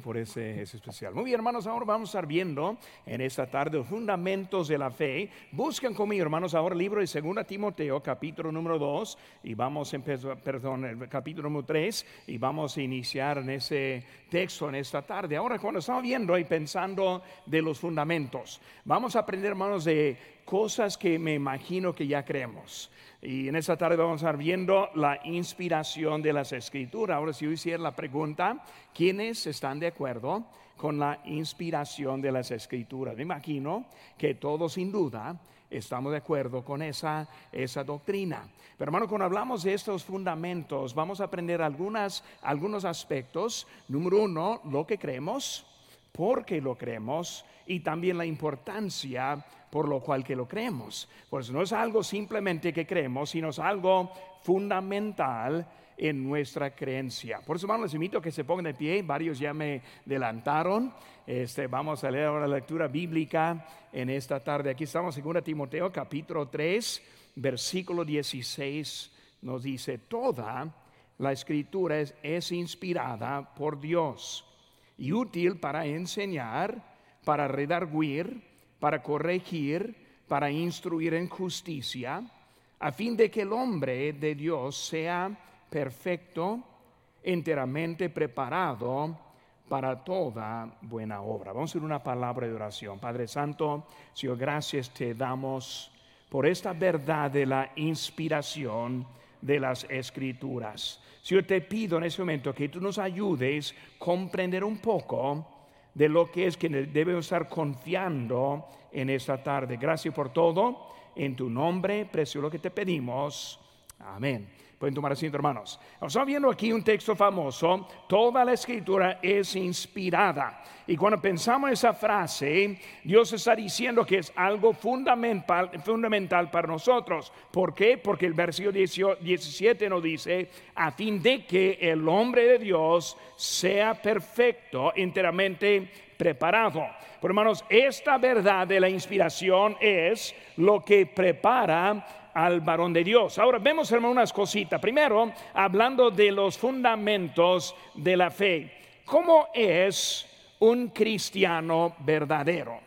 por ese, especial. Muy bien, hermanos, ahora vamos a estar viendo en esta tarde los fundamentos de la fe. Busquen conmigo, hermanos, ahora el libro de 2 Timoteo, capítulo número 2, y vamos a empezar, perdón, el capítulo número 3, y vamos a iniciar en ese texto en esta tarde. Ahora, cuando estamos viendo y pensando de los fundamentos, vamos a aprender, hermanos, de cosas que me imagino que ya creemos. Y en esta tarde vamos a estar viendo la inspiración de las escrituras. Ahora, si yo hiciera la pregunta, ¿quiénes están de acuerdo con la inspiración de las escrituras? Me imagino que todos sin duda estamos de acuerdo con esa, esa doctrina. Pero hermano, cuando hablamos de estos fundamentos, vamos a aprender algunas, algunos aspectos. Número uno, lo que creemos, por qué lo creemos y también la importancia por lo cual que lo creemos. Pues no es algo simplemente que creemos, sino es algo fundamental en nuestra creencia. Por eso, hermanos, les invito a que se pongan de pie. Varios ya me adelantaron. Este, vamos a leer ahora la lectura bíblica en esta tarde. Aquí estamos en 2 Timoteo, capítulo 3, versículo 16. Nos dice: Toda la escritura es, es inspirada por Dios y útil para enseñar, para redarguir para corregir, para instruir en justicia, a fin de que el hombre de Dios sea perfecto, enteramente preparado para toda buena obra. Vamos a hacer una palabra de oración. Padre Santo, Señor, gracias te damos por esta verdad de la inspiración de las escrituras. Señor, te pido en este momento que tú nos ayudes a comprender un poco de lo que es que debemos estar confiando en esta tarde. Gracias por todo. En tu nombre, precio lo que te pedimos. Amén. Pueden tomar asiento, hermanos. Estamos viendo aquí un texto famoso. Toda la escritura es inspirada. Y cuando pensamos en esa frase, Dios está diciendo que es algo fundamental, fundamental para nosotros. ¿Por qué? Porque el versículo 17 nos dice, a fin de que el hombre de Dios sea perfecto, enteramente preparado. Pero hermanos, esta verdad de la inspiración es lo que prepara al varón de Dios. Ahora vemos, hermano, unas cositas. Primero, hablando de los fundamentos de la fe. ¿Cómo es un cristiano verdadero?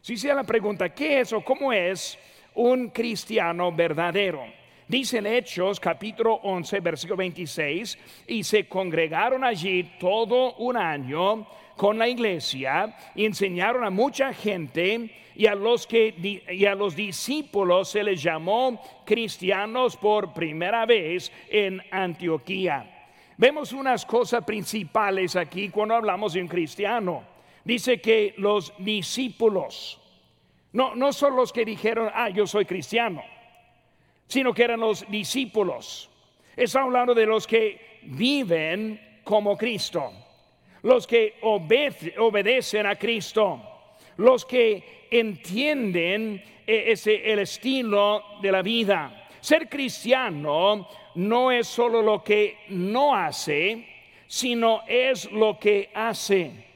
Si se la pregunta, ¿qué es o cómo es un cristiano verdadero? Dice en Hechos capítulo 11, versículo 26, y se congregaron allí todo un año con la iglesia y enseñaron a mucha gente y a los que y a los discípulos se les llamó cristianos por primera vez en Antioquía. Vemos unas cosas principales aquí cuando hablamos de un cristiano. Dice que los discípulos no no son los que dijeron, "Ah, yo soy cristiano", sino que eran los discípulos. Está hablando de los que viven como Cristo, los que obedecen a Cristo, los que entienden e-, ese, el estilo de la vida. Ser cristiano no es solo lo que no hace, sino es lo que hace.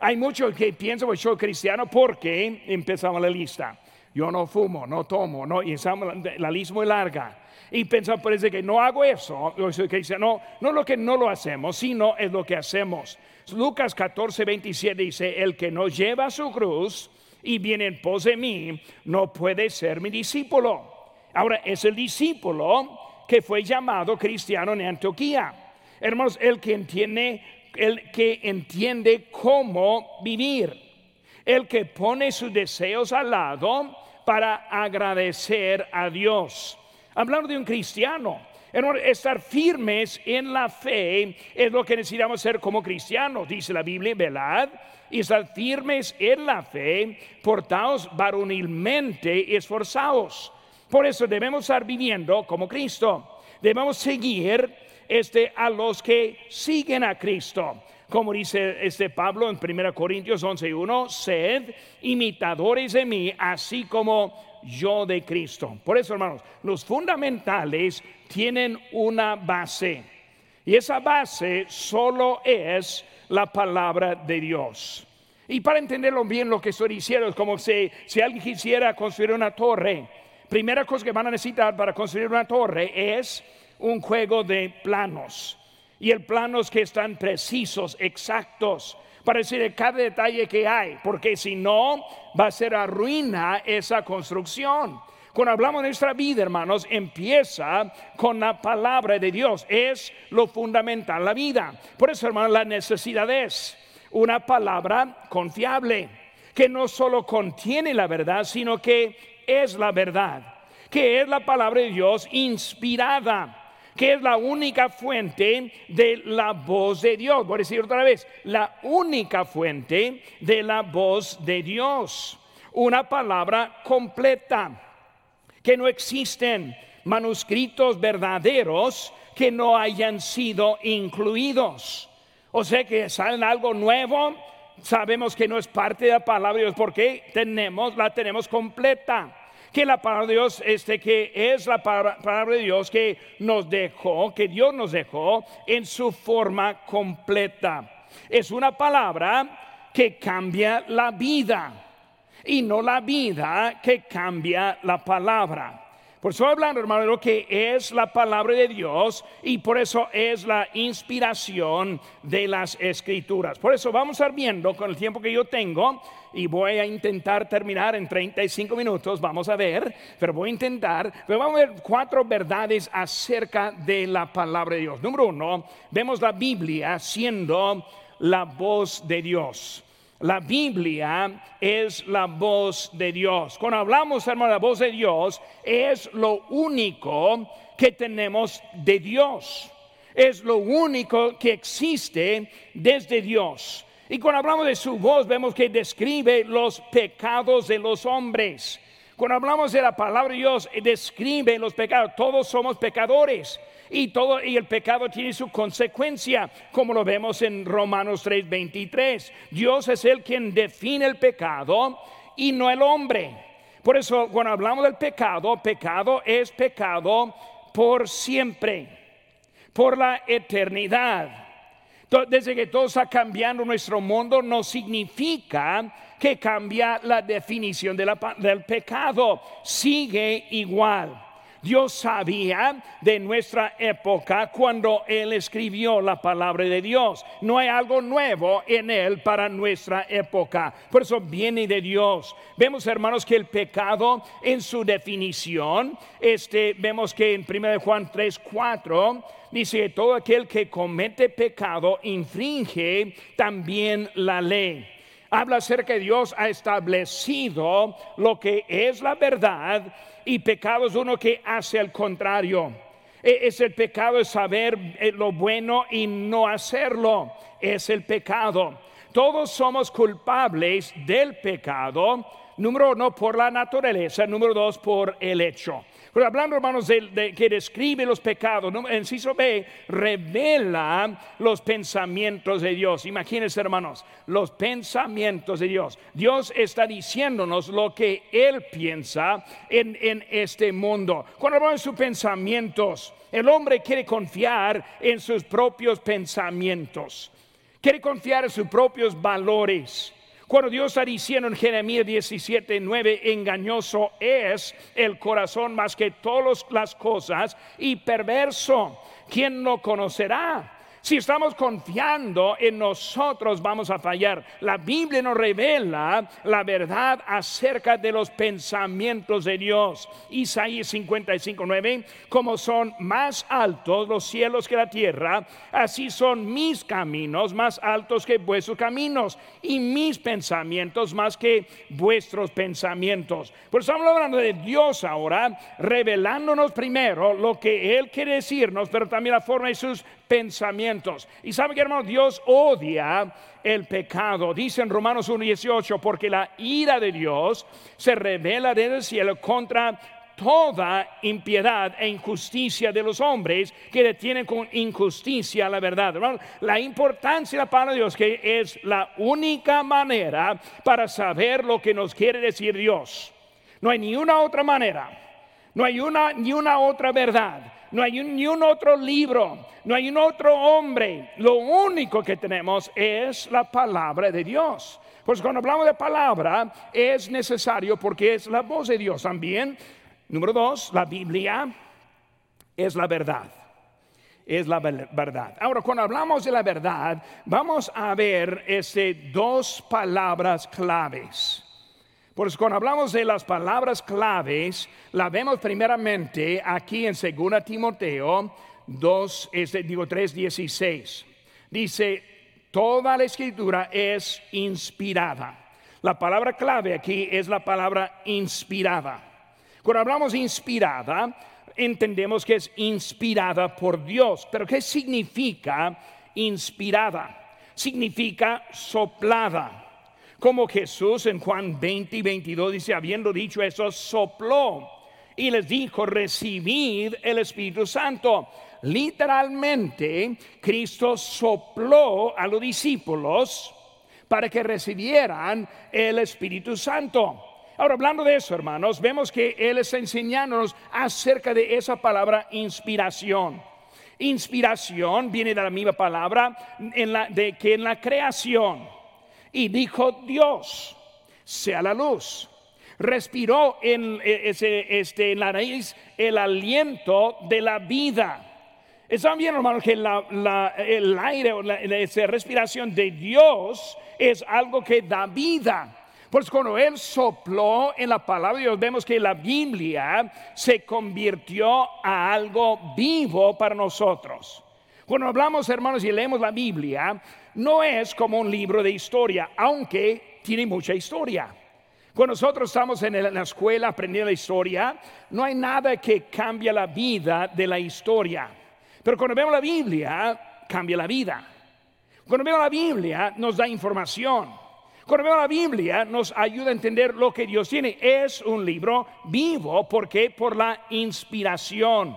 Hay muchos que piensan que soy cristiano porque empezamos la lista. Yo no fumo, no tomo, no, y la lista muy larga. Y pensamos, parece que no hago eso, yo. No, no lo que no lo hacemos, sino es lo que hacemos. Lucas 14, 27 dice, el que no lleva su cruz y viene en pos de mí, no puede ser mi discípulo. Ahora, es el discípulo que fue llamado cristiano en Antioquía. Hermanos, el que entiende, el que entiende cómo vivir, el que pone sus deseos al lado para agradecer a Dios. Hablando de un cristiano, estar firmes en la fe es lo que necesitamos ser como cristianos, dice la Biblia, velad y estar firmes en la fe, portaos varonilmente y esforzados. Por eso debemos estar viviendo como Cristo. Debemos seguir este, a los que siguen a Cristo. Como dice este Pablo en 1 Corintios 11:1, sed imitadores de mí, así como yo de Cristo. Por eso, hermanos, los fundamentales tienen una base. Y esa base solo es la palabra de Dios. Y para entenderlo bien lo que estoy diciendo es como si, si alguien quisiera construir una torre. Primera cosa que van a necesitar para construir una torre es un juego de planos. Y el planos que están precisos, exactos, para decir cada detalle que hay, porque si no, va a ser arruina esa construcción. Cuando hablamos de nuestra vida, hermanos, empieza con la palabra de Dios. Es lo fundamental, la vida. Por eso, hermanos, la necesidad es una palabra confiable, que no solo contiene la verdad, sino que es la verdad, que es la palabra de Dios inspirada que es la única fuente de la voz de Dios. Voy a decir otra vez, la única fuente de la voz de Dios. Una palabra completa que no existen manuscritos verdaderos que no hayan sido incluidos. O sea que salen algo nuevo, sabemos que no es parte de la palabra de Dios porque tenemos la tenemos completa. Que la palabra de Dios este que es la palabra de Dios que nos dejó, que Dios nos dejó en su forma completa. Es una palabra que cambia la vida y no la vida que cambia la palabra. Por eso hablando, hermano, de lo que es la palabra de Dios y por eso es la inspiración de las escrituras. Por eso vamos a ir viendo con el tiempo que yo tengo y voy a intentar terminar en 35 minutos, vamos a ver, pero voy a intentar, pero vamos a ver cuatro verdades acerca de la palabra de Dios. Número uno, vemos la Biblia siendo la voz de Dios. La Biblia es la voz de Dios. Cuando hablamos, hermano, de la voz de Dios, es lo único que tenemos de Dios. Es lo único que existe desde Dios. Y cuando hablamos de su voz, vemos que describe los pecados de los hombres. Cuando hablamos de la palabra de Dios, describe los pecados. Todos somos pecadores y todo y el pecado tiene su consecuencia, como lo vemos en Romanos 3:23. Dios es el quien define el pecado y no el hombre. Por eso cuando hablamos del pecado, pecado es pecado por siempre, por la eternidad. Desde que todo está cambiando nuestro mundo, no significa que cambia la definición del pecado. Sigue igual. Dios sabía de nuestra época cuando Él escribió la palabra de Dios. No hay algo nuevo en Él para nuestra época. Por eso viene de Dios. Vemos, hermanos, que el pecado en su definición, este, vemos que en 1 Juan 3, 4, dice todo aquel que comete pecado infringe también la ley habla acerca de Dios ha establecido lo que es la verdad y pecado es uno que hace al contrario. E, es el pecado de saber eh, lo bueno y no hacerlo. Es el pecado. Todos somos culpables del pecado. Número uno, por la naturaleza. Número dos, por el hecho. Hablando, hermanos, de, que describe los pecados, en Ciso B revela los pensamientos de Dios. Imagínense, hermanos, los pensamientos de Dios. Dios está diciéndonos lo que Él piensa en, en este mundo. Cuando hablamos de sus pensamientos, el hombre quiere confiar en sus propios pensamientos, quiere confiar en sus propios valores. Cuando Dios está diciendo en Jeremías 17, 9, engañoso es el corazón más que todas las cosas y perverso, ¿quién lo conocerá? Si estamos confiando en nosotros vamos a fallar. La Biblia nos revela la verdad acerca de los pensamientos de Dios. Isaías 55, 9, como son más altos los cielos que la tierra, así son mis caminos más altos que vuestros caminos y mis pensamientos más que vuestros pensamientos. Por estamos hablando de Dios ahora, revelándonos primero lo que Él quiere decirnos, pero también la forma de sus pensamientos. Y sabe que hermano, Dios odia el pecado. Dice en Romanos 1.18, porque la ira de Dios se revela desde el cielo contra toda impiedad e injusticia de los hombres que detienen con injusticia la verdad. la importancia de la palabra de Dios que es la única manera para saber lo que nos quiere decir Dios. No hay ni una otra manera. No hay una ni una otra verdad no hay ni un otro libro, no hay un otro hombre. Lo único que tenemos es la palabra de Dios. Pues cuando hablamos de palabra es necesario porque es la voz de Dios también. Número dos, la Biblia es la verdad. es la verdad. Ahora, cuando hablamos de la verdad, vamos a ver este, dos palabras claves. Por eso cuando hablamos de las palabras claves, la vemos primeramente aquí en 2 Timoteo 2, este, digo 3:16. Dice, toda la escritura es inspirada. La palabra clave aquí es la palabra inspirada. Cuando hablamos inspirada, entendemos que es inspirada por Dios. Pero ¿qué significa inspirada? Significa soplada. Como Jesús en Juan 20 y 22 dice, habiendo dicho eso, sopló y les dijo, recibid el Espíritu Santo. Literalmente, Cristo sopló a los discípulos para que recibieran el Espíritu Santo. Ahora, hablando de eso, hermanos, vemos que Él está enseñándonos acerca de esa palabra inspiración. Inspiración viene de la misma palabra de, que en la creación. Y dijo Dios, sea la luz. Respiró en, e, ese, este, la raíz el aliento de la vida. Están bien, hermanos, que el aire o la, esa respiración de Dios es algo que da vida. Pues cuando Él sopló en la palabra de Dios, vemos que la Biblia se convirtió a algo vivo para nosotros. Cuando hablamos, hermanos, y leemos la Biblia, no es como un libro de historia, aunque tiene mucha historia. Cuando nosotros estamos en la escuela aprendiendo la historia, no hay nada que cambie la vida de la historia. Pero cuando vemos la Biblia, cambia la vida. Cuando vemos la Biblia, nos da información. Cuando veo la Biblia nos ayuda a entender lo que Dios tiene. Es un libro vivo porque por la inspiración.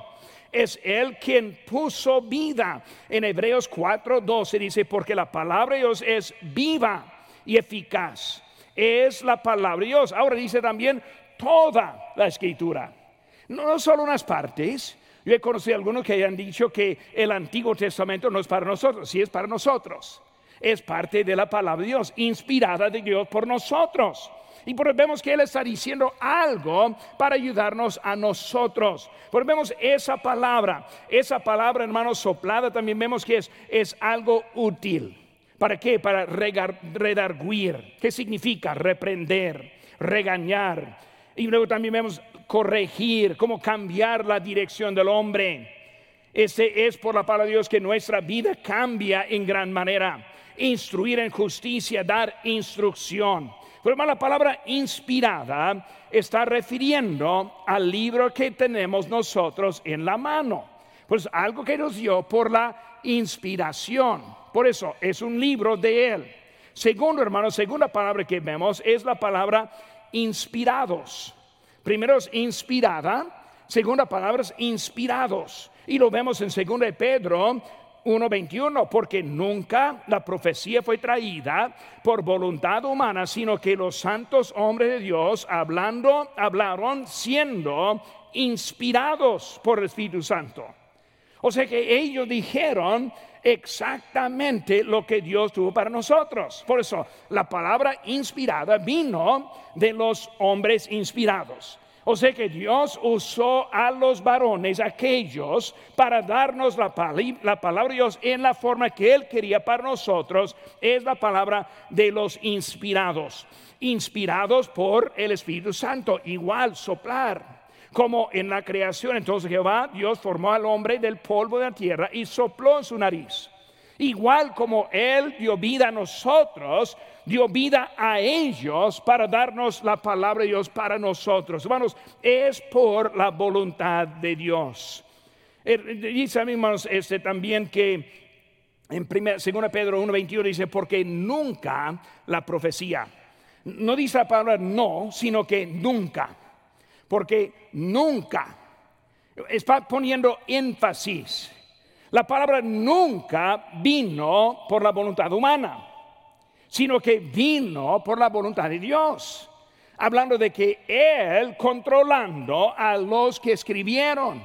Es Él quien puso vida. En Hebreos 4:12 dice, porque la palabra de Dios es viva y eficaz. Es la palabra de Dios. Ahora dice también toda la escritura. No solo unas partes. Yo he conocido a algunos que han dicho que el Antiguo Testamento no es para nosotros, sí es para nosotros es parte de la palabra de Dios, inspirada de Dios por nosotros. Y por vemos que Él está diciendo algo para ayudarnos a nosotros. Por vemos esa palabra, esa palabra, hermanos, soplada, también vemos que es, es algo útil. ¿Para qué? Para redarguir. ¿Qué significa? Reprender, regañar. Y luego también vemos corregir, cómo cambiar la dirección del hombre. Ese es por la palabra de Dios que nuestra vida cambia en gran manera instruir en justicia, dar instrucción. Pero la palabra inspirada está refiriendo al libro que tenemos nosotros en la mano. Pues algo que nos dio por la inspiración. Por eso es un libro de él. Segundo, hermano, segunda palabra que vemos es la palabra inspirados. Primero es inspirada, segunda palabra es inspirados. Y lo vemos en segunda de Pedro 1.21, porque nunca la profecía fue traída por voluntad humana, sino que los santos hombres de Dios hablando, hablaron siendo inspirados por el Espíritu Santo. O sea que ellos dijeron exactamente lo que Dios tuvo para nosotros. Por eso la palabra inspirada vino de los hombres inspirados. O sea que Dios usó a los varones, aquellos, para darnos la, la, palabra de Dios en la forma que Él quería para nosotros. Es la palabra de los inspirados. Inspirados por el Espíritu Santo. Igual soplar. Como en la creación. Entonces Jehová, Dios formó al hombre del polvo de la tierra y sopló en su nariz. Igual como Él dio vida a nosotros, dio vida a ellos para darnos la palabra de Dios para nosotros. Hermanos, es por la voluntad de Dios. Eh, dice, hermanos, este también que en 2 Pedro 1.21 dice, porque nunca la profecía, no dice la palabra no, sino que nunca, porque nunca, está poniendo énfasis la palabra nunca vino por la voluntad humana, sino que vino por la voluntad de Dios. Hablando de que Él controlando a los que escribieron.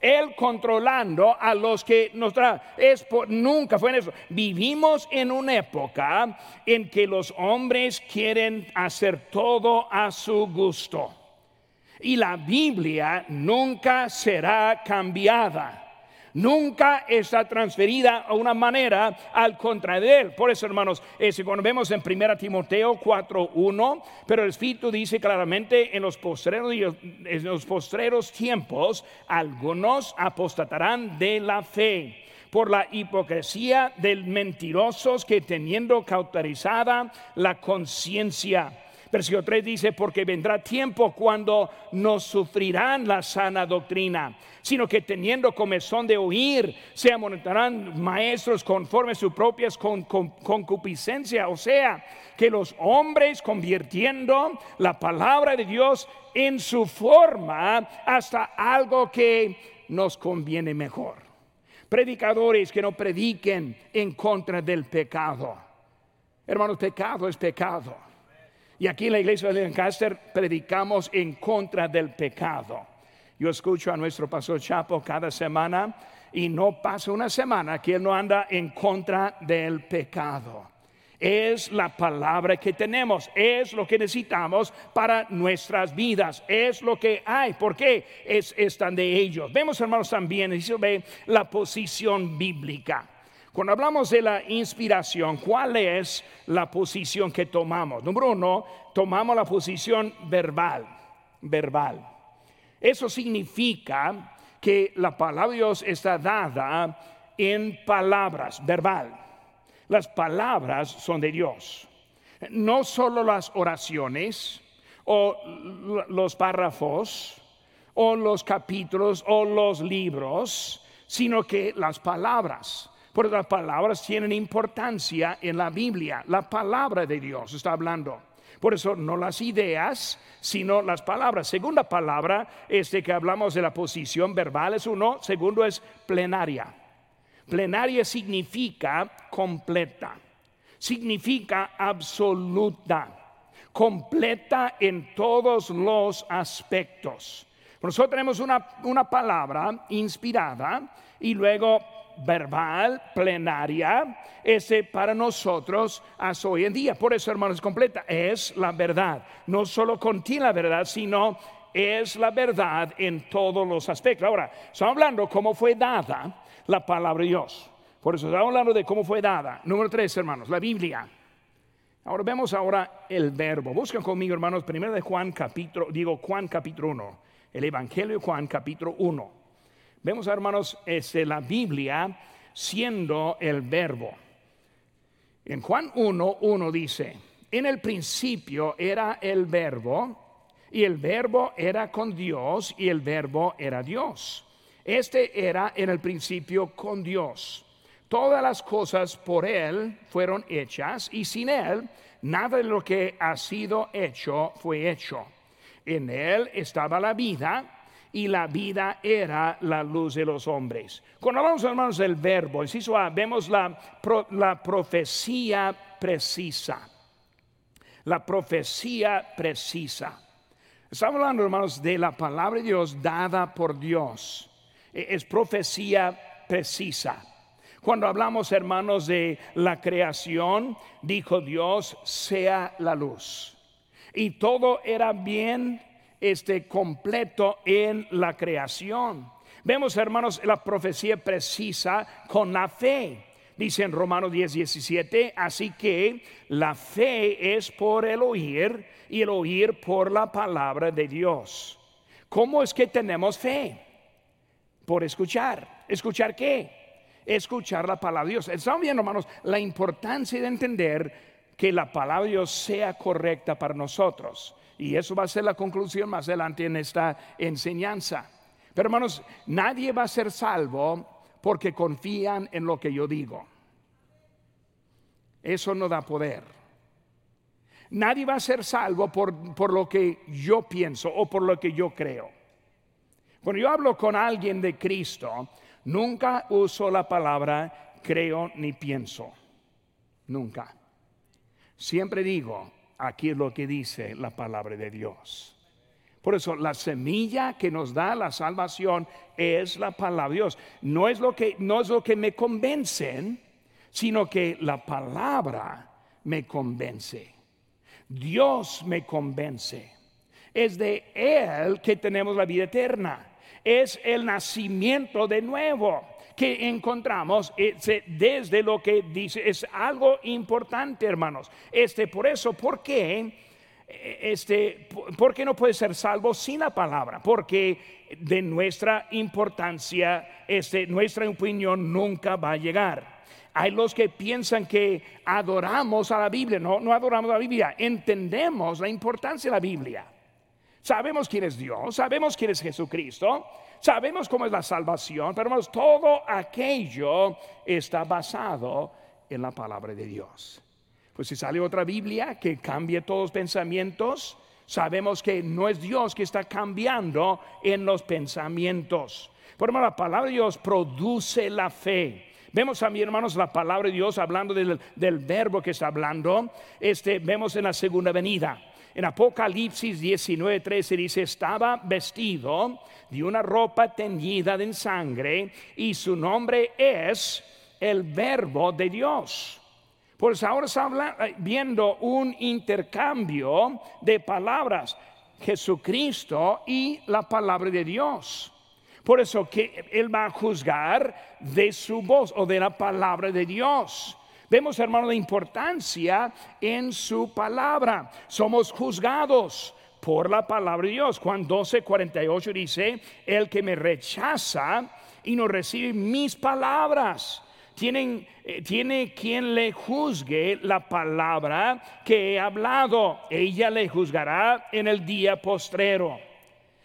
Él controlando a los que nos trae. Es nunca fue en eso. Vivimos en una época en que los hombres quieren hacer todo a su gusto. Y la Biblia nunca será cambiada Nunca está transferida a una manera al contra de él. Por eso, hermanos, es cuando vemos en 1 Timoteo 4:1, pero el Espíritu dice claramente en los postreros, tiempos, algunos apostatarán de la fe por la hipocresía de mentirosos que teniendo cauterizada la conciencia Versículo 3 dice, porque vendrá tiempo cuando no sufrirán la sana doctrina, sino que teniendo comezón de oír, se amonetarán maestros conforme a sus propias con, concupiscencia. O sea, que los hombres convirtiendo la palabra de Dios en su forma hasta algo que nos conviene mejor. Predicadores que no prediquen en contra del pecado. Hermanos, pecado es pecado y aquí en la iglesia de Lancaster predicamos en contra del pecado. Yo escucho a nuestro pastor Chapo cada semana y no pasa una semana que él no anda en contra del pecado. Es la palabra que tenemos, es lo que necesitamos para nuestras vidas, es lo que hay. ¿Por qué? Es, están de ellos. Vemos, hermanos, también, se ve la posición bíblica. Cuando hablamos de la inspiración, ¿cuál es la posición que tomamos? Número uno, tomamos la posición verbal, verbal. Eso significa que la palabra de Dios está dada en palabras, verbal. Las palabras son de Dios. No solo las oraciones o los párrafos o los capítulos o los libros, sino que las palabras. Porque las palabras tienen importancia en la Biblia. La palabra de Dios está hablando. Por eso no las ideas, sino las palabras. Segunda palabra es de que hablamos de la posición verbal, es uno. Segundo es plenaria. Plenaria significa completa, significa absoluta, completa en todos los aspectos. Nosotros tenemos una, una palabra inspirada y luego verbal, plenaria, ese para nosotros hasta hoy en día. Por eso, hermanos, completa es la verdad. No solo contiene la verdad, sino es la verdad en todos los aspectos. Ahora, estamos hablando cómo fue dada la palabra de Dios. Por eso estamos hablando de cómo fue dada. Número tres, hermanos, la Biblia. Ahora vemos ahora el verbo. Buscan conmigo, hermanos, primero de Juan capítulo, digo Juan capítulo 1. El Evangelio de Juan capítulo 1. Vemos, hermanos, este, la Biblia siendo el verbo. En Juan 1, 1 dice, en el principio era el verbo, y el verbo era con Dios, y el verbo era Dios. Este era en el principio con Dios. Todas las cosas por Él fueron hechas, y sin Él nada de lo que ha sido hecho fue hecho. En Él estaba la vida y la vida era la luz de los hombres. Cuando hablamos, hermanos, del verbo, inciso A, vemos la, la profecía precisa. La profecía precisa. Estamos hablando, hermanos, de la palabra de Dios dada por Dios. E, es profecía precisa. Cuando hablamos, hermanos, de la creación, dijo Dios, sea la luz. Y todo era bien este, completo en la creación. Vemos, hermanos, la profecía precisa con la fe. Dice en Romanos 10, 17, así que la fe es por el oír y el oír por la palabra de Dios. ¿Cómo es que tenemos fe? Por escuchar. ¿Escuchar qué? Escuchar la palabra de Dios. Estamos viendo, hermanos, la importancia de entender que la palabra de Dios sea correcta para nosotros. Y eso va a ser la conclusión más adelante en esta enseñanza. Pero hermanos, nadie va a ser salvo porque confían en lo que yo digo. Eso no da poder. Nadie va a ser salvo por, por lo que yo pienso o por lo que yo creo. Cuando yo hablo con alguien de Cristo, nunca uso la palabra creo ni pienso. Nunca. Siempre digo, aquí es lo que dice la palabra de Dios. Por eso la semilla que nos da la salvación es la palabra de Dios. No es lo que, no es lo que me convencen, sino que la palabra me convence. Dios me convence. Es de Él que tenemos la vida eterna. Es el nacimiento de nuevo. Que encontramos este, desde lo que dice es algo importante, hermanos. Este, por eso, ¿por qué? Este, ¿Por qué no puede ser salvo sin la palabra? Porque de nuestra importancia, este, nuestra opinión nunca va a llegar. Hay los que piensan que adoramos a la Biblia. No, no adoramos a la Biblia. Entendemos la importancia de la Biblia. Sabemos quién es Dios, sabemos quién es Jesucristo, sabemos cómo es la salvación, pero todo aquello está basado en la palabra de Dios. Pues si sale otra Biblia que cambie todos los pensamientos, sabemos que no es Dios que está cambiando en los pensamientos. Por la palabra de Dios produce la fe. Vemos a mi hermanos la palabra de Dios hablando del, verbo que está hablando. Este, vemos en la segunda venida. En Apocalipsis 19, 13 dice, estaba vestido de una ropa teñida en sangre y su nombre es el verbo de Dios. Pues ahora está eh, viendo un intercambio de palabras, Jesucristo y la palabra de Dios. Por eso que Él va a juzgar de su voz o de la palabra de Dios. Vemos, hermano, la importancia en su palabra. Somos juzgados por la palabra de Dios. Juan 12, 48 dice, el que me rechaza y no recibe mis palabras. Eh, tiene quien le juzgue la palabra que he hablado. Ella le juzgará en el día postrero.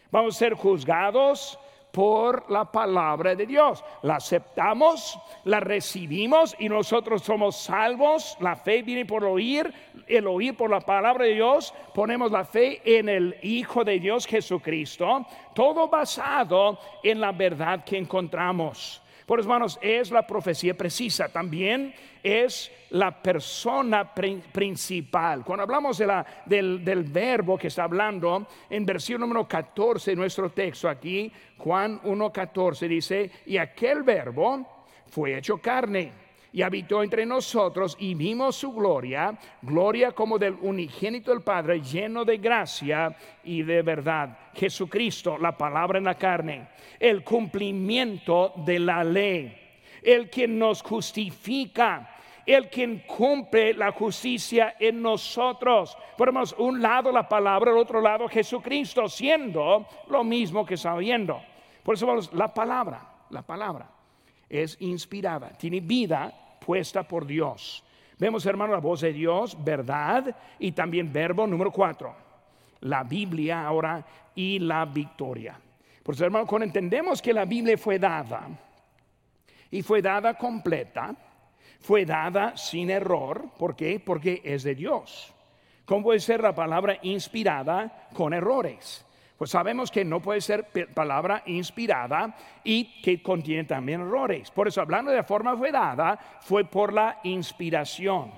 Vamos a ser juzgados por la palabra de Dios. La aceptamos, la recibimos y nosotros somos salvos. La fe viene por oír, el oír por la palabra de Dios. Ponemos la fe en el Hijo de Dios Jesucristo. Todo basado en la verdad que encontramos. Por hermanos, es la profecía precisa. También es la persona principal. Cuando hablamos de la, del, del, verbo que está hablando, en versión número 14 de nuestro texto aquí, Juan 1.14 dice, y aquel verbo fue hecho carne y habitó entre nosotros y vimos su gloria, gloria como del unigénito del Padre, lleno de gracia y de verdad. Jesucristo, la palabra en la carne, el cumplimiento de la ley, el que nos justifica. El quien cumple la justicia en nosotros. Ponemos un lado la palabra, el otro lado Jesucristo, siendo lo mismo que sabiendo. Por eso vamos, la palabra, la palabra es inspirada, tiene vida puesta por Dios. Vemos, hermano, la voz de Dios, verdad y también verbo número cuatro, la Biblia ahora y la victoria. Por hermano, cuando entendemos que la Biblia fue dada y fue dada completa, fue dada sin error, ¿por qué? Porque es de Dios. ¿Cómo puede ser la palabra inspirada con errores? Pues sabemos que no puede ser palabra inspirada y que contiene también errores. Por eso, hablando de forma fue dada, fue por la inspiración.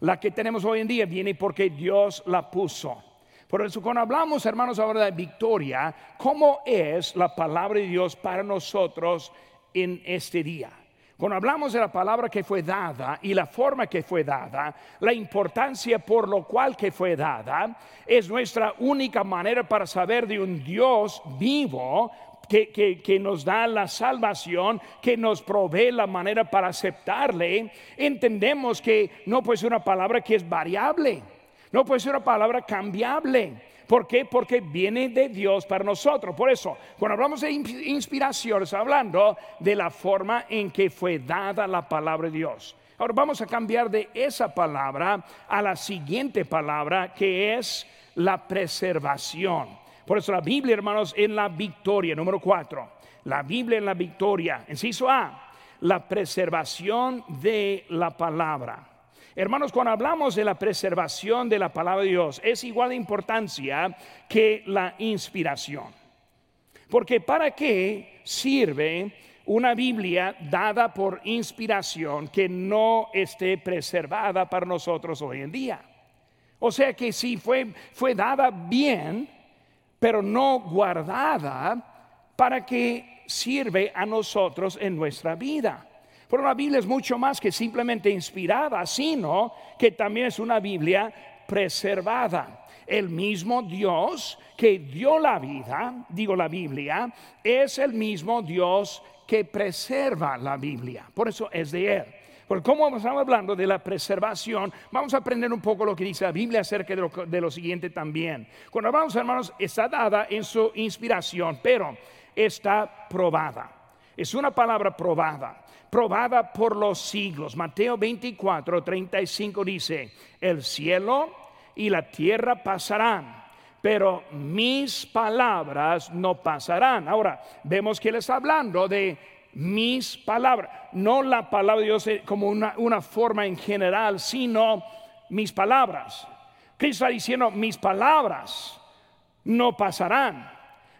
La que tenemos hoy en día viene porque Dios la puso. Por eso, cuando hablamos, hermanos, ahora de victoria, ¿cómo es la palabra de Dios para nosotros en este día? Cuando hablamos de la palabra que fue dada y la forma que fue dada, la importancia por lo cual que fue dada, es nuestra única manera para saber de un Dios vivo que, que, nos da la salvación, que nos provee la manera para aceptarle, entendemos que no puede ser una palabra que es variable, no puede ser una palabra cambiable. ¿Por qué? Porque viene de Dios para nosotros. Por eso, cuando hablamos de inspiración, hablando de la forma en que fue dada la palabra de Dios. Ahora vamos a cambiar de esa palabra a la siguiente palabra que es la preservación. Por eso la Biblia, hermanos, en la victoria, número cuatro. La Biblia en la victoria. Enciso A, la preservación de la palabra. Hermanos, cuando hablamos de la preservación de la palabra de Dios, es igual de importancia que la inspiración. Porque ¿para qué sirve una Biblia dada por inspiración que no esté preservada para nosotros hoy en día? O sea que si fue, fue dada bien, pero no guardada, ¿para qué sirve a nosotros en nuestra vida? Pero la Biblia es mucho más que simplemente inspirada, sino que también es una Biblia preservada. El mismo Dios que dio la vida, digo la Biblia, es el mismo Dios que preserva la Biblia. Por eso es de Él. Porque como estamos hablando de la preservación, vamos a aprender un poco lo que dice la Biblia acerca de lo, siguiente también. Cuando hablamos, hermanos, está dada en su inspiración, pero está probada. Es una palabra probada, probada por los siglos. Mateo 24, 35 dice, el cielo y la tierra pasarán, pero mis palabras no pasarán. Ahora, vemos que él está hablando de mis palabras, no la palabra de Dios como una, una forma en general, sino mis palabras. Cristo está diciendo, mis palabras no pasarán,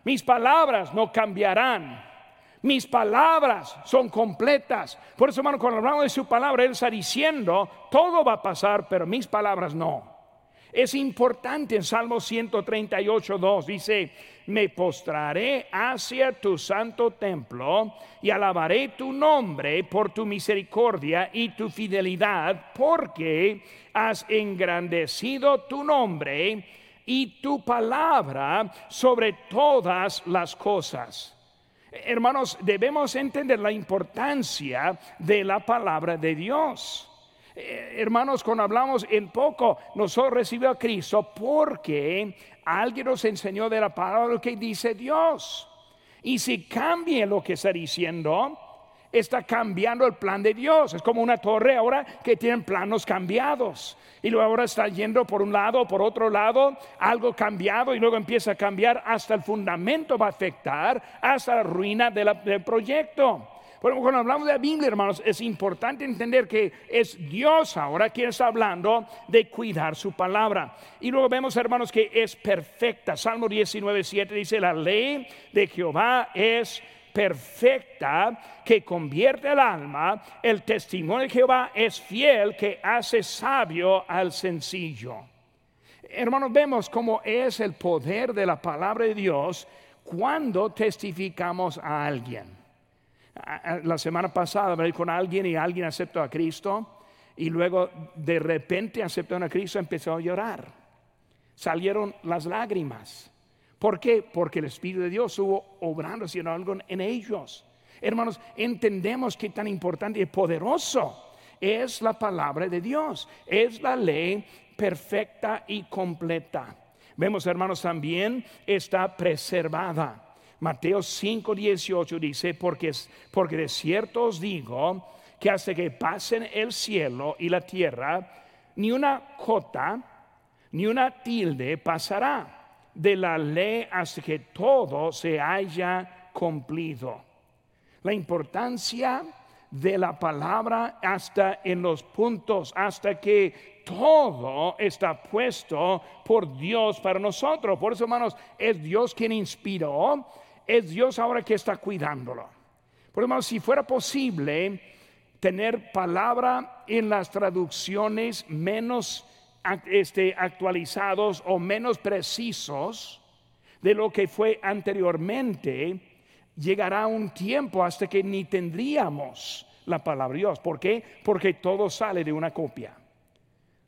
mis palabras no cambiarán. Mis palabras son completas. Por eso, hermano, cuando hablamos de su palabra, Él está diciendo, todo va a pasar, pero mis palabras no. Es importante en Salmo 138, 2, dice, me postraré hacia tu santo templo y alabaré tu nombre por tu misericordia y tu fidelidad, porque has engrandecido tu nombre y tu palabra sobre todas las cosas. Hermanos, debemos entender la importancia de la palabra de Dios. Eh, hermanos, cuando hablamos en poco, nosotros recibimos a Cristo porque alguien nos enseñó de la palabra lo que dice Dios. Y si cambia lo que está diciendo, está cambiando el plan de Dios. Es como una torre ahora que tiene planos cambiados. Y luego ahora está yendo por un lado, por otro lado, algo cambiado y luego empieza a cambiar hasta el fundamento va a afectar, hasta la ruina del proyecto. Pero cuando hablamos de la Biblia, hermanos, es importante entender que es Dios ahora quien está hablando de cuidar su palabra. Y luego vemos, hermanos, que es perfecta. Salmo 19, 7 dice, la ley de Jehová es perfecta que convierte el alma, el testimonio de Jehová es fiel que hace sabio al sencillo. Hermanos, vemos cómo es el poder de la palabra de Dios cuando testificamos a alguien la semana pasada hablé con alguien y alguien aceptó a Cristo y luego de repente aceptó a Cristo y empezó a llorar. Salieron las lágrimas. ¿Por qué? Porque el Espíritu de Dios estuvo obrando, haciendo algo en ellos. Hermanos, entendemos que tan importante y poderoso es la palabra de Dios. Es la ley perfecta y completa. Vemos, hermanos, también está preservada. Mateo 5, 18 dice, porque, porque de cierto os digo que hasta que pasen el cielo y la tierra, ni una jota, ni una tilde pasará de la ley hasta que todo se haya cumplido. La importancia de la palabra hasta en los puntos, hasta que todo está puesto por Dios para nosotros. Por eso, hermanos, es Dios quien inspiró es Dios ahora que está cuidándolo. Por lo si fuera posible tener palabra en las traducciones menos este, actualizados o menos precisos de lo que fue anteriormente, llegará un tiempo hasta que ni tendríamos la palabra de Dios. ¿Por qué? Porque todo sale de una copia.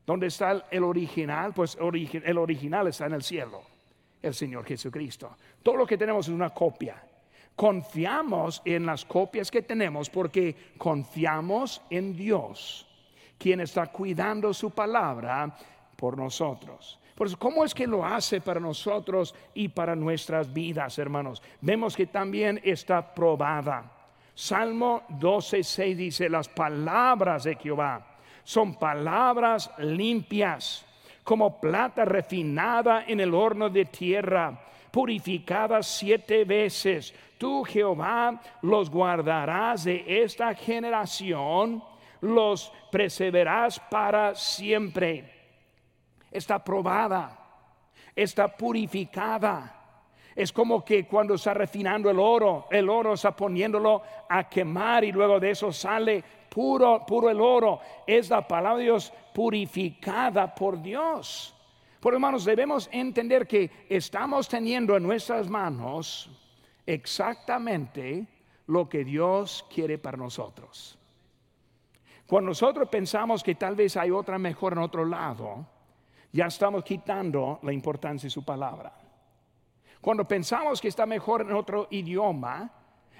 ¿Dónde está el original? Pues el original está en el cielo el Señor Jesucristo. Todo lo que tenemos es una copia. Confiamos en las copias que tenemos porque confiamos en Dios, quien está cuidando su palabra por nosotros. Por eso, ¿cómo es que lo hace para nosotros y para nuestras vidas, hermanos? Vemos que también está probada. Salmo 12:6 dice, las palabras de Jehová son palabras limpias como plata refinada en el horno de tierra, purificada siete veces. Tú, Jehová, los guardarás de esta generación, los preservarás para siempre. Está probada, está purificada. Es como que cuando está refinando el oro, el oro está poniéndolo a quemar y luego de eso sale puro, puro el oro. Es la palabra de Dios purificada por Dios. Por hermanos, debemos entender que estamos teniendo en nuestras manos exactamente lo que Dios quiere para nosotros. Cuando nosotros pensamos que tal vez hay otra mejor en otro lado, ya estamos quitando la importancia de su palabra. Cuando pensamos que está mejor en otro idioma,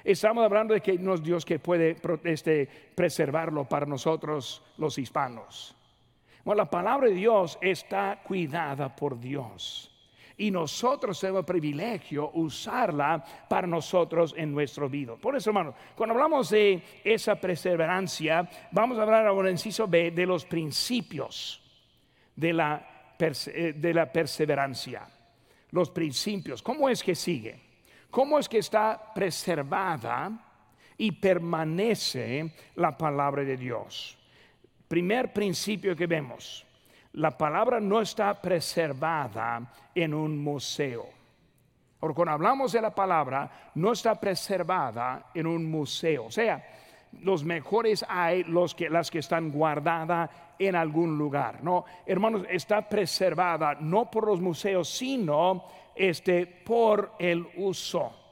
estamos hablando de que no es Dios que puede este, preservarlo para nosotros los hispanos. Bueno, la palabra de Dios está cuidada por Dios. Y nosotros tenemos privilegio usarla para nosotros en nuestro vida. Por eso, hermano, cuando hablamos de esa perseverancia, vamos a hablar ahora en inciso B de los principios de la, eh, de la perseverancia. Los principios. ¿Cómo es que sigue? ¿Cómo es que está preservada y permanece la palabra de Dios? Primer principio que vemos la palabra no está preservada en un museo. Porque cuando hablamos de la palabra, no está preservada en un museo. O sea, los mejores hay los que, las que están guardadas en algún lugar. No, hermanos, está preservada no por los museos, sino este, por el uso.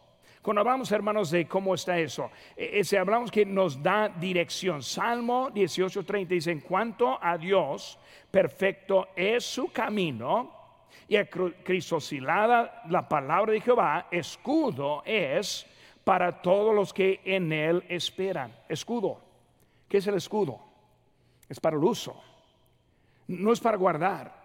Cuando hablamos, hermanos, de cómo está eso, eh, eh hablamos que nos da dirección. Salmo 18:30 dice, en cuanto a Dios, perfecto es su camino y crisosilada la palabra de Jehová, escudo es para todos los que en él esperan. Escudo. ¿Qué es el escudo? Es para el uso. No es para guardar.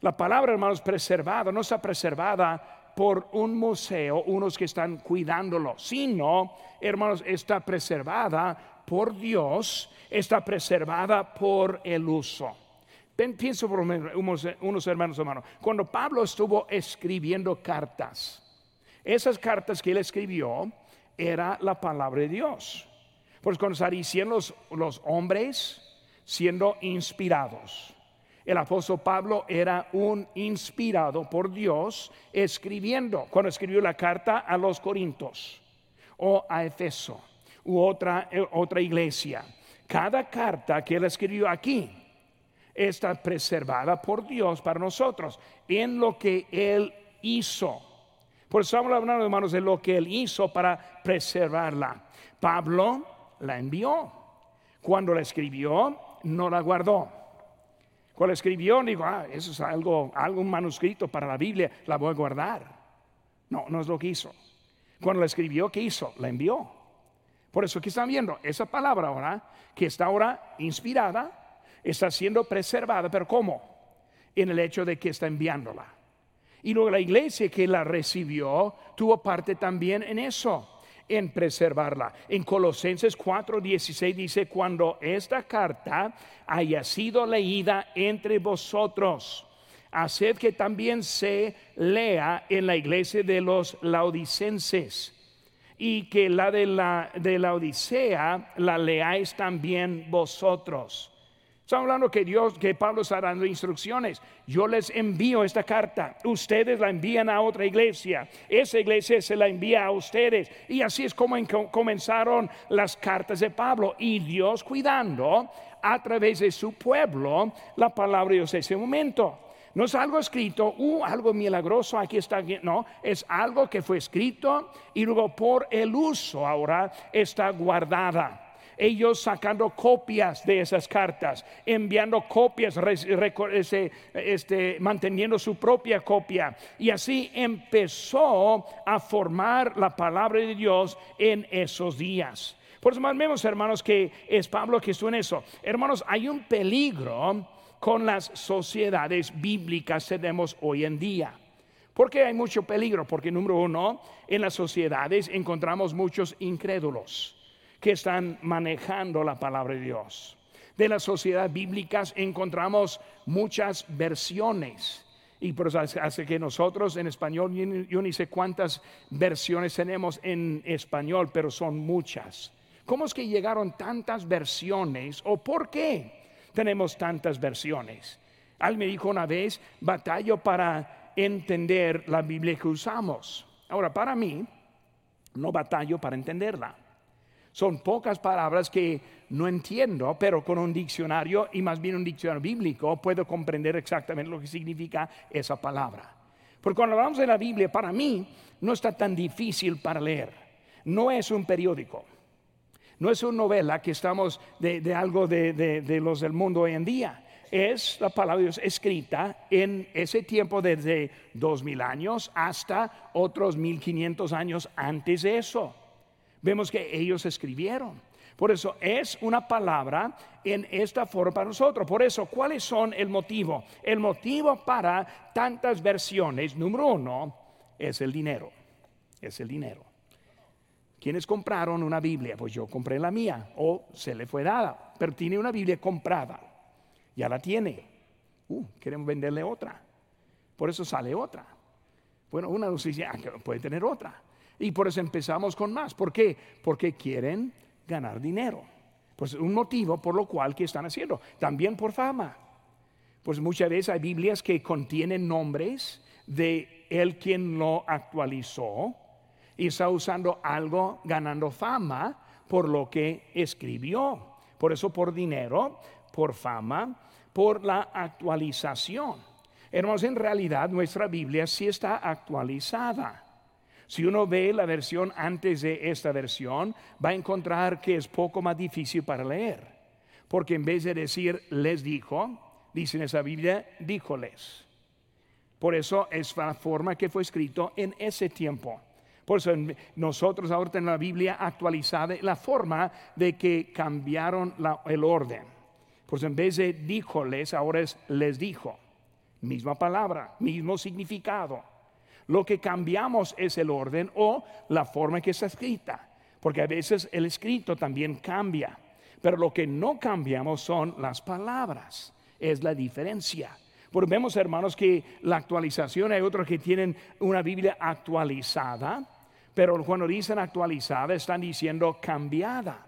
La palabra, hermanos, preservada, no está preservada por un museo, unos que están cuidándolo, sino, hermanos, está preservada por Dios, está preservada por el uso. Pienso por unos, hermanos hermanos. Cuando Pablo estuvo escribiendo cartas, esas cartas que él escribió era la palabra de Dios. Pues cuando están diciendo los, los hombres siendo inspirados. El apóstol Pablo era un inspirado por Dios escribiendo, cuando escribió la carta a los Corintios o a Efeso u otra, eh, otra iglesia. Cada carta que él escribió aquí está preservada por Dios para nosotros en lo que Él hizo. Por eso estamos hablando, hermanos, de lo que Él hizo para preservarla. Pablo la envió. Cuando la escribió, no la guardó. Cuando la escribió, digo, ah, eso es algo, algún manuscrito para la Biblia, la voy a guardar. No, no es lo que hizo. Cuando la escribió, ¿qué hizo? La envió. Por eso que están viendo esa palabra ahora, que está ahora inspirada, está siendo preservada, pero ¿cómo? En el hecho de que está enviándola. Y luego la iglesia que la recibió tuvo parte también en eso, en preservarla. En Colosenses 4:16 dice, cuando esta carta haya sido leída entre vosotros, haced que también se lea en la iglesia de los laodicenses y que la de la, de la Odisea la leáis también vosotros. Estamos hablando que Dios, que Pablo está dando instrucciones. Yo les envío esta carta. Ustedes la envían a otra iglesia. Esa iglesia se la envía a ustedes. Y así es como comenzaron las cartas de Pablo. Y Dios cuidando a través de su pueblo la palabra de Dios en ese momento. No es algo escrito, uh, algo milagroso, aquí está, no, es algo que fue escrito y luego por el uso ahora está guardada ellos sacando copias de esas cartas, enviando copias, este, manteniendo su propia copia. Y así empezó a formar la palabra de Dios en esos días. Por eso más vemos, hermanos, que es Pablo que estuvo en eso. Hermanos, hay un peligro con las sociedades bíblicas que tenemos hoy en día. ¿Por qué hay mucho peligro? Porque número uno, en las sociedades encontramos muchos incrédulos que están manejando la palabra de Dios. De las sociedades bíblicas encontramos muchas versiones. Y por eso hace que nosotros en español, yo ni sé cuántas versiones tenemos en español, pero son muchas. ¿Cómo es que llegaron tantas versiones o por qué tenemos tantas versiones? Alguien me dijo una vez, batallo para entender la Biblia que usamos. Ahora, para mí, no batallo para entenderla. Son pocas palabras que no entiendo, pero con un diccionario y más bien un diccionario bíblico puedo comprender exactamente lo que significa esa palabra. Porque cuando hablamos de la Biblia, para mí no está tan difícil para leer. No es un periódico, no es una novela que estamos de, algo de, los del mundo hoy en día. es la palabra escrita en ese tiempo desde dos mil años hasta otros mil quinientos años antes de eso. Vemos que ellos escribieron. Por eso es una palabra en esta forma para nosotros. Por eso, ¿cuáles son el motivo? El motivo para tantas versiones, número uno, es el dinero. Es el dinero. ¿Quiénes compraron una Biblia? Pues yo compré la mía o se le fue dada, pero tiene una Biblia comprada. Ya la tiene. Uh, queremos venderle otra. Por eso sale otra. Bueno, una nos dice, ah, puede tener otra. Y por eso empezamos con más. ¿Por qué? Porque quieren ganar dinero. Pues un motivo por lo cual que están haciendo. También por fama. Pues muchas veces hay Biblias que contienen nombres de el quien lo actualizó y está usando algo ganando fama por lo que escribió. Por eso por dinero, por fama, por la actualización. Hermanos, en realidad nuestra Biblia sí está actualizada. Si uno ve la versión antes de esta versión, va a encontrar que es poco más difícil para leer. Porque en vez de decir les dijo, dice en esa Biblia, díjoles. Por eso es la forma que fue escrito en ese tiempo. Por eso nosotros ahora tenemos la Biblia actualizada, la forma de que cambiaron el orden. Pues en vez de díjoles, ahora es les dijo. Misma palabra, mismo significado. Lo que cambiamos es el orden o la forma en que está escrita, porque a veces el escrito también cambia, pero lo que no cambiamos son las palabras, es la diferencia. Porque vemos, hermanos, que la actualización, hay otros que tienen una Biblia actualizada, pero cuando dicen actualizada están diciendo cambiada.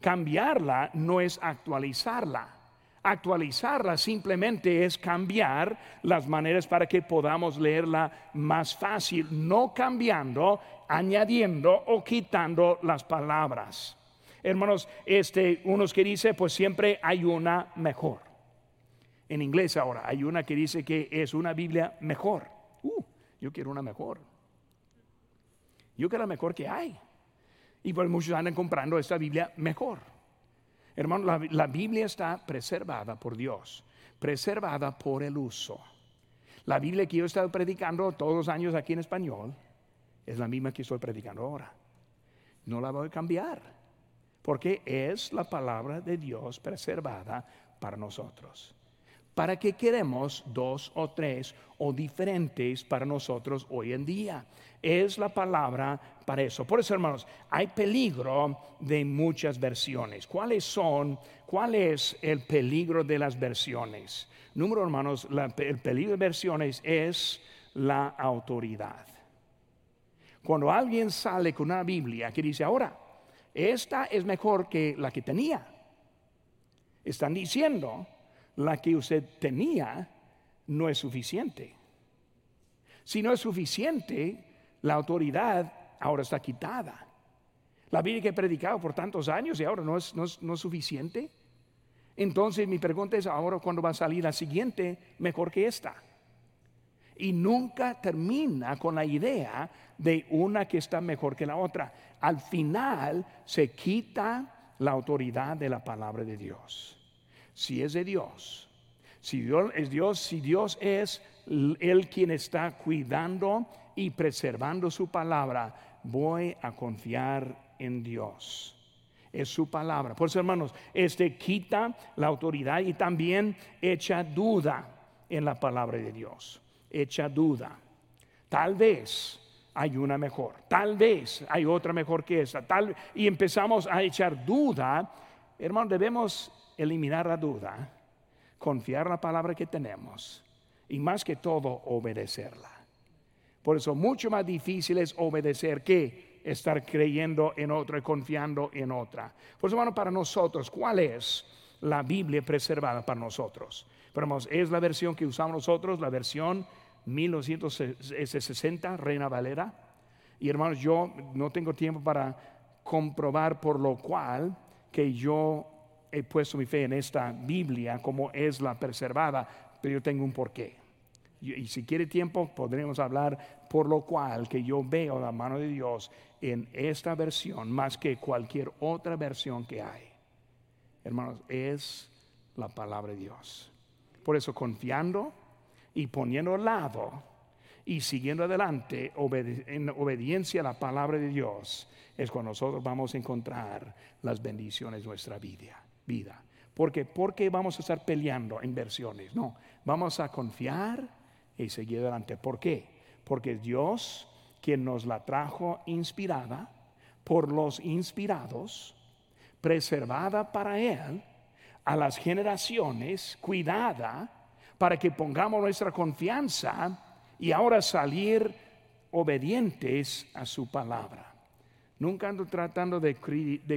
Cambiarla no es actualizarla. Actualizarla simplemente es cambiar las maneras para que podamos leerla más fácil, no cambiando, añadiendo o quitando las palabras. Hermanos, este, unos que dice, pues siempre hay una mejor. En inglés ahora hay una que dice que es una Biblia mejor. Uh, yo quiero una mejor. Yo quiero la mejor que hay. Y pues muchos andan comprando esta Biblia mejor. Hermano, la, Biblia está preservada por Dios, preservada por el uso. La Biblia que yo he estado predicando todos los años aquí en español es la misma que estoy predicando ahora. No la voy a cambiar, porque es la palabra de Dios preservada para nosotros. ¿Para qué queremos dos o tres o diferentes para nosotros hoy en día? Es la palabra para eso. Por eso, hermanos, hay peligro de muchas versiones. ¿Cuáles son? ¿Cuál es el peligro de las versiones? Número, hermanos, el peligro de versiones es la autoridad. Cuando alguien sale con una Biblia que dice, ahora, esta es mejor que la que tenía, están diciendo la que usted tenía no es suficiente. Si no es suficiente, la autoridad ahora está quitada. La Biblia que he predicado por tantos años y ahora no es, no es, suficiente. Entonces mi pregunta es ahora cuándo va a salir la siguiente mejor que esta. Y nunca termina con la idea de una que está mejor que la otra. Al final se quita la autoridad de la palabra de Dios si es de Dios. Si Dios es Dios, si Dios es el quien está cuidando y preservando su palabra, voy a confiar en Dios. Es su palabra. Por eso, hermanos, este quita la autoridad y también echa duda en la palabra de Dios. Echa duda. Tal vez hay una mejor. Tal vez hay otra mejor que esa. Tal y empezamos a echar duda. Hermanos, debemos eliminar la duda, confiar la palabra que tenemos y más que todo obedecerla. Por eso mucho más difícil es obedecer que estar creyendo en otra y confiando en otra. Por eso, hermano, para nosotros, ¿cuál es la Biblia preservada para nosotros? Pero es la versión que usamos nosotros, la versión 1960, Reina Valera. Y hermanos, yo no tengo tiempo para comprobar por lo cual que yo he puesto mi fe en esta Biblia como es la preservada, pero yo tengo un porqué. Y, si quiere tiempo, podremos hablar por lo cual que yo veo la mano de Dios en esta versión más que cualquier otra versión que hay. Hermanos, es la palabra de Dios. Por eso confiando y poniendo lado y siguiendo adelante en obediencia a la palabra de Dios es cuando nosotros vamos a encontrar las bendiciones de nuestra vida. Vida. Porque, porque vamos a estar peleando en versiones. No, vamos a confiar y seguir adelante. ¿Por qué? Porque Dios, quien nos la trajo inspirada por los inspirados, preservada para Él, a las generaciones, cuidada, para que pongamos nuestra confianza y ahora salir obedientes a su palabra. Nunca ando tratando de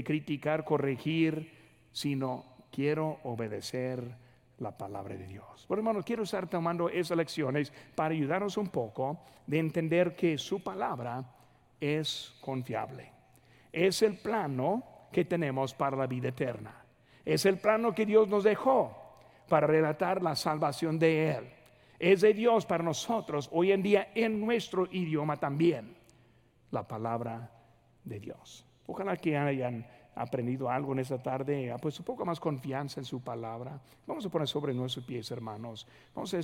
criticar, corregir, sino quiero obedecer la palabra de Dios. Bueno, hermanos, quiero estar tomando esas lecciones para ayudarnos un poco de entender que su palabra es confiable. Es el plano que tenemos para la vida eterna. Es el plano que Dios nos dejó para relatar la salvación de Él. Es de Dios para nosotros hoy en día en nuestro idioma también. La palabra de Dios. Ojalá que hayan aprendido algo en esta tarde, ha puesto un poco más confianza en su palabra. Vamos a poner sobre nuestros pies, hermanos. Vamos a